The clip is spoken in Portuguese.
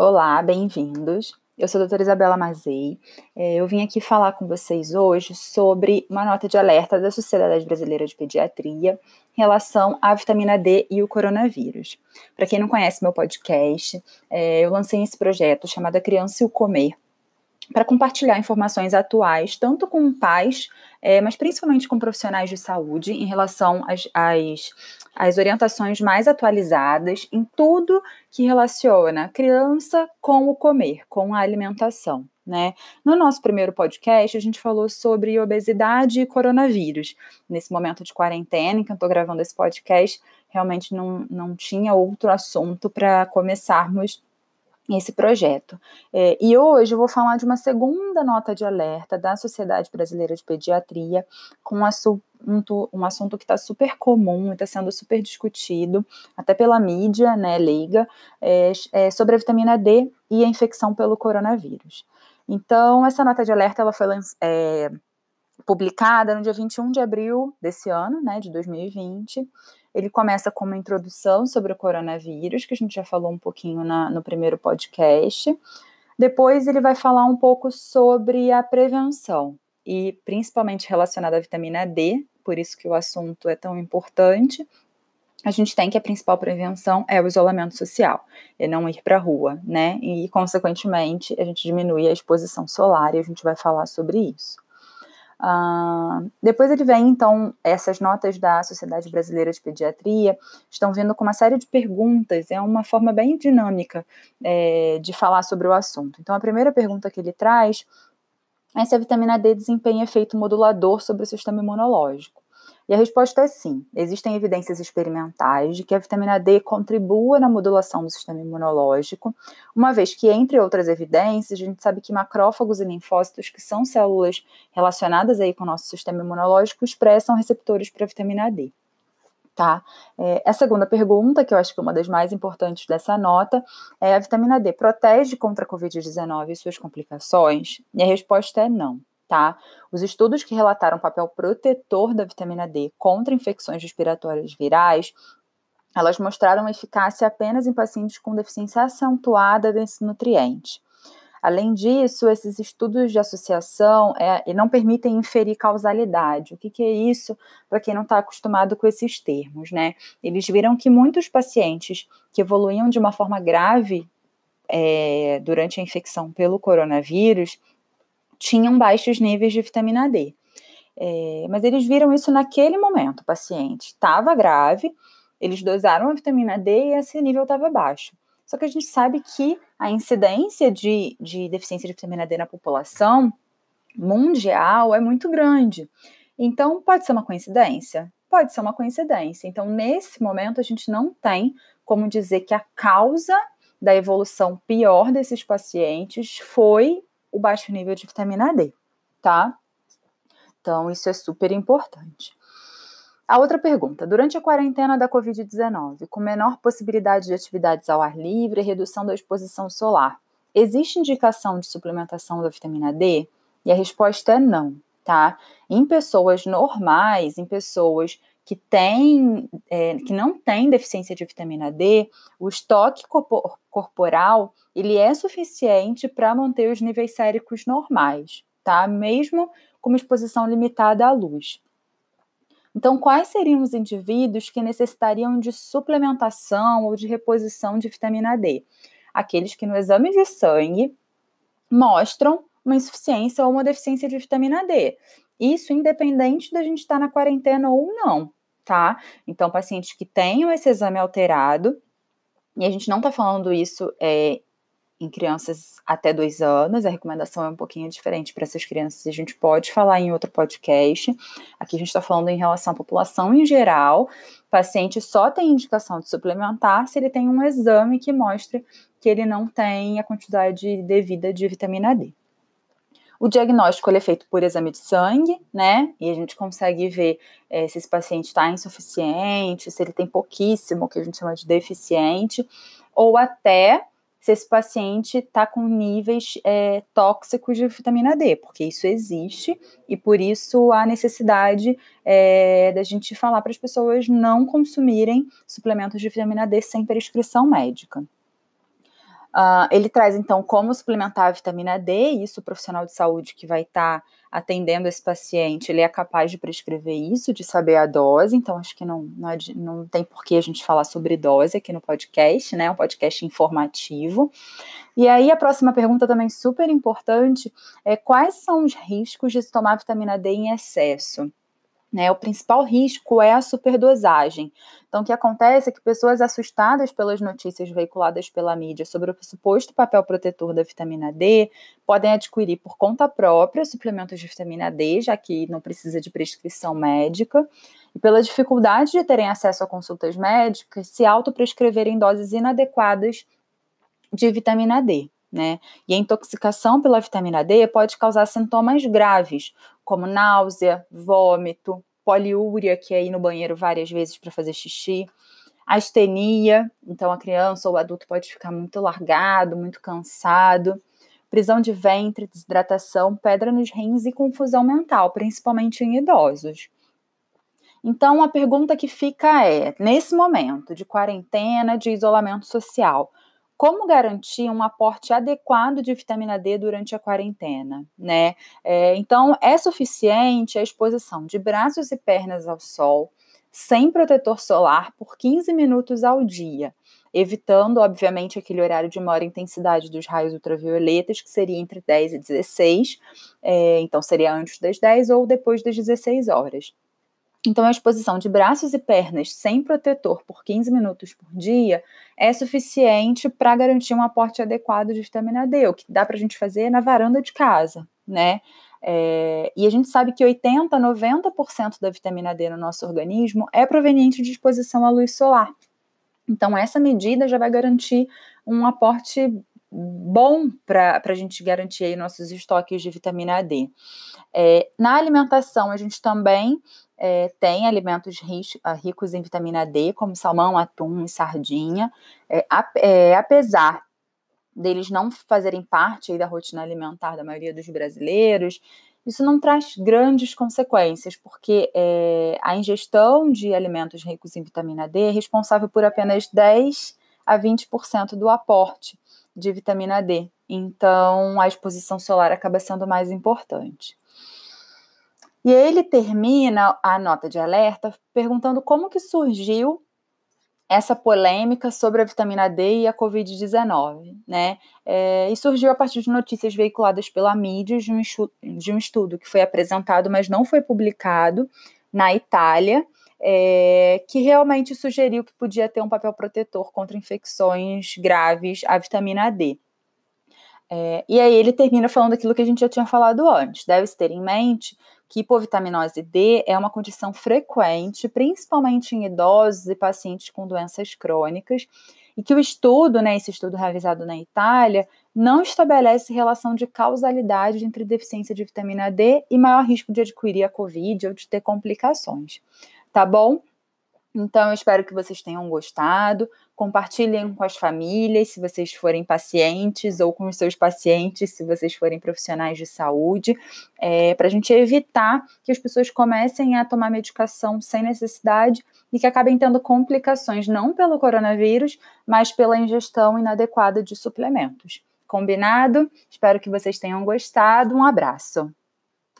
Olá, bem-vindos. Eu sou a doutora Isabela Mazei. É, eu vim aqui falar com vocês hoje sobre uma nota de alerta da Sociedade Brasileira de Pediatria em relação à vitamina D e o coronavírus. Para quem não conhece meu podcast, é, eu lancei esse projeto chamado A Criança e o Comer, para compartilhar informações atuais, tanto com pais, é, mas principalmente com profissionais de saúde, em relação às, às, às, orientações mais atualizadas em tudo que relaciona a criança com o comer, com a alimentação. Né? No nosso primeiro podcast, a gente falou sobre obesidade e coronavírus. Nesse momento de quarentena, em que eu estou gravando esse podcast, realmente não, não tinha outro assunto para começarmos esse projeto. É, e hoje eu vou falar de uma segunda nota de alerta da Sociedade Brasileira de Pediatria, com um assunto, um assunto que está super comum está sendo super discutido, até pela mídia, né, leiga, é, é, sobre a vitamina D e a infecção pelo coronavírus. Então, essa nota de alerta ela foi é, publicada no dia 21 de abril desse ano, né, de 2020, ele começa com uma introdução sobre o coronavírus, que a gente já falou um pouquinho na, no primeiro podcast. Depois ele vai falar um pouco sobre a prevenção, e principalmente relacionada à vitamina D, por isso que o assunto é tão importante. A gente tem que a principal prevenção é o isolamento social, é não ir para a rua, né? E, consequentemente, a gente diminui a exposição solar e a gente vai falar sobre isso. Uh, depois ele vem, então, essas notas da Sociedade Brasileira de Pediatria estão vindo com uma série de perguntas, é uma forma bem dinâmica é, de falar sobre o assunto. Então, a primeira pergunta que ele traz é se a vitamina D desempenha efeito modulador sobre o sistema imunológico. E a resposta é sim. Existem evidências experimentais de que a vitamina D contribua na modulação do sistema imunológico, uma vez que, entre outras evidências, a gente sabe que macrófagos e linfócitos, que são células relacionadas aí com o nosso sistema imunológico, expressam receptores para a vitamina D. Tá? É, a segunda pergunta, que eu acho que é uma das mais importantes dessa nota, é: a vitamina D protege contra a Covid-19 e suas complicações? E a resposta é não tá? Os estudos que relataram papel protetor da vitamina D contra infecções respiratórias virais, elas mostraram eficácia apenas em pacientes com deficiência acentuada desse nutriente. Além disso, esses estudos de associação é, não permitem inferir causalidade. O que, que é isso para quem não está acostumado com esses termos, né? Eles viram que muitos pacientes que evoluíam de uma forma grave é, durante a infecção pelo coronavírus, tinham baixos níveis de vitamina D. É, mas eles viram isso naquele momento. O paciente estava grave, eles dosaram a vitamina D e esse nível estava baixo. Só que a gente sabe que a incidência de, de deficiência de vitamina D na população mundial é muito grande. Então, pode ser uma coincidência? Pode ser uma coincidência. Então, nesse momento, a gente não tem como dizer que a causa da evolução pior desses pacientes foi o baixo nível de vitamina D, tá? Então, isso é super importante. A outra pergunta: durante a quarentena da Covid-19, com menor possibilidade de atividades ao ar livre e redução da exposição solar, existe indicação de suplementação da vitamina D? E a resposta é não, tá? Em pessoas normais, em pessoas que têm, é, que não têm deficiência de vitamina D, o estoque corporal ele é suficiente para manter os níveis séricos normais, tá? Mesmo com uma exposição limitada à luz. Então, quais seriam os indivíduos que necessitariam de suplementação ou de reposição de vitamina D? Aqueles que no exame de sangue mostram uma insuficiência ou uma deficiência de vitamina D. Isso independente da gente estar tá na quarentena ou não tá? Então, pacientes que tenham esse exame alterado, e a gente não tá falando isso é, em crianças até dois anos, a recomendação é um pouquinho diferente para essas crianças, a gente pode falar em outro podcast. Aqui a gente está falando em relação à população em geral. O paciente só tem indicação de suplementar se ele tem um exame que mostre que ele não tem a quantidade devida de vitamina D. O diagnóstico é feito por exame de sangue, né? E a gente consegue ver é, se esse paciente está insuficiente, se ele tem pouquíssimo, que a gente chama de deficiente, ou até se esse paciente está com níveis é, tóxicos de vitamina D, porque isso existe e por isso há necessidade é, da gente falar para as pessoas não consumirem suplementos de vitamina D sem prescrição médica. Uh, ele traz, então, como suplementar a vitamina D, isso o profissional de saúde que vai estar tá atendendo esse paciente, ele é capaz de prescrever isso, de saber a dose, então acho que não, não, não tem por que a gente falar sobre dose aqui no podcast, né, um podcast informativo. E aí a próxima pergunta também super importante é quais são os riscos de se tomar vitamina D em excesso? Né, o principal risco é a superdosagem. Então, o que acontece é que pessoas assustadas pelas notícias veiculadas pela mídia sobre o suposto papel protetor da vitamina D podem adquirir por conta própria suplementos de vitamina D, já que não precisa de prescrição médica, e pela dificuldade de terem acesso a consultas médicas, se autoprescreverem doses inadequadas de vitamina D. Né? E a intoxicação pela vitamina D pode causar sintomas graves, como náusea, vômito, poliúria, que é ir no banheiro várias vezes para fazer xixi, astenia, então a criança ou o adulto pode ficar muito largado, muito cansado, prisão de ventre, desidratação, pedra nos rins e confusão mental, principalmente em idosos. Então a pergunta que fica é: nesse momento de quarentena, de isolamento social, como garantir um aporte adequado de vitamina D durante a quarentena, né? É, então, é suficiente a exposição de braços e pernas ao sol, sem protetor solar, por 15 minutos ao dia, evitando, obviamente, aquele horário de maior intensidade dos raios ultravioletas, que seria entre 10 e 16, é, então seria antes das 10 ou depois das 16 horas. Então, a exposição de braços e pernas sem protetor por 15 minutos por dia é suficiente para garantir um aporte adequado de vitamina D, o que dá para a gente fazer na varanda de casa, né? É, e a gente sabe que 80, 90% da vitamina D no nosso organismo é proveniente de exposição à luz solar. Então, essa medida já vai garantir um aporte bom para a gente garantir aí nossos estoques de vitamina D. É, na alimentação, a gente também é, tem alimentos ah, ricos em vitamina D, como salmão, atum e sardinha. É, é, apesar deles não fazerem parte da rotina alimentar da maioria dos brasileiros, isso não traz grandes consequências, porque é, a ingestão de alimentos ricos em vitamina D é responsável por apenas 10 a 20% do aporte de vitamina D. Então, a exposição solar acaba sendo mais importante. E ele termina a nota de alerta perguntando como que surgiu essa polêmica sobre a vitamina D e a Covid-19, né? É, e surgiu a partir de notícias veiculadas pela mídia de um, estudo, de um estudo que foi apresentado, mas não foi publicado, na Itália, é, que realmente sugeriu que podia ter um papel protetor contra infecções graves à vitamina D. É, e aí ele termina falando aquilo que a gente já tinha falado antes. Deve-se ter em mente que hipovitaminose D é uma condição frequente, principalmente em idosos e pacientes com doenças crônicas, e que o estudo, né, esse estudo realizado na Itália, não estabelece relação de causalidade entre deficiência de vitamina D e maior risco de adquirir a Covid ou de ter complicações. Tá bom? Então, eu espero que vocês tenham gostado. Compartilhem com as famílias, se vocês forem pacientes, ou com os seus pacientes, se vocês forem profissionais de saúde, é, para a gente evitar que as pessoas comecem a tomar medicação sem necessidade e que acabem tendo complicações, não pelo coronavírus, mas pela ingestão inadequada de suplementos. Combinado? Espero que vocês tenham gostado. Um abraço.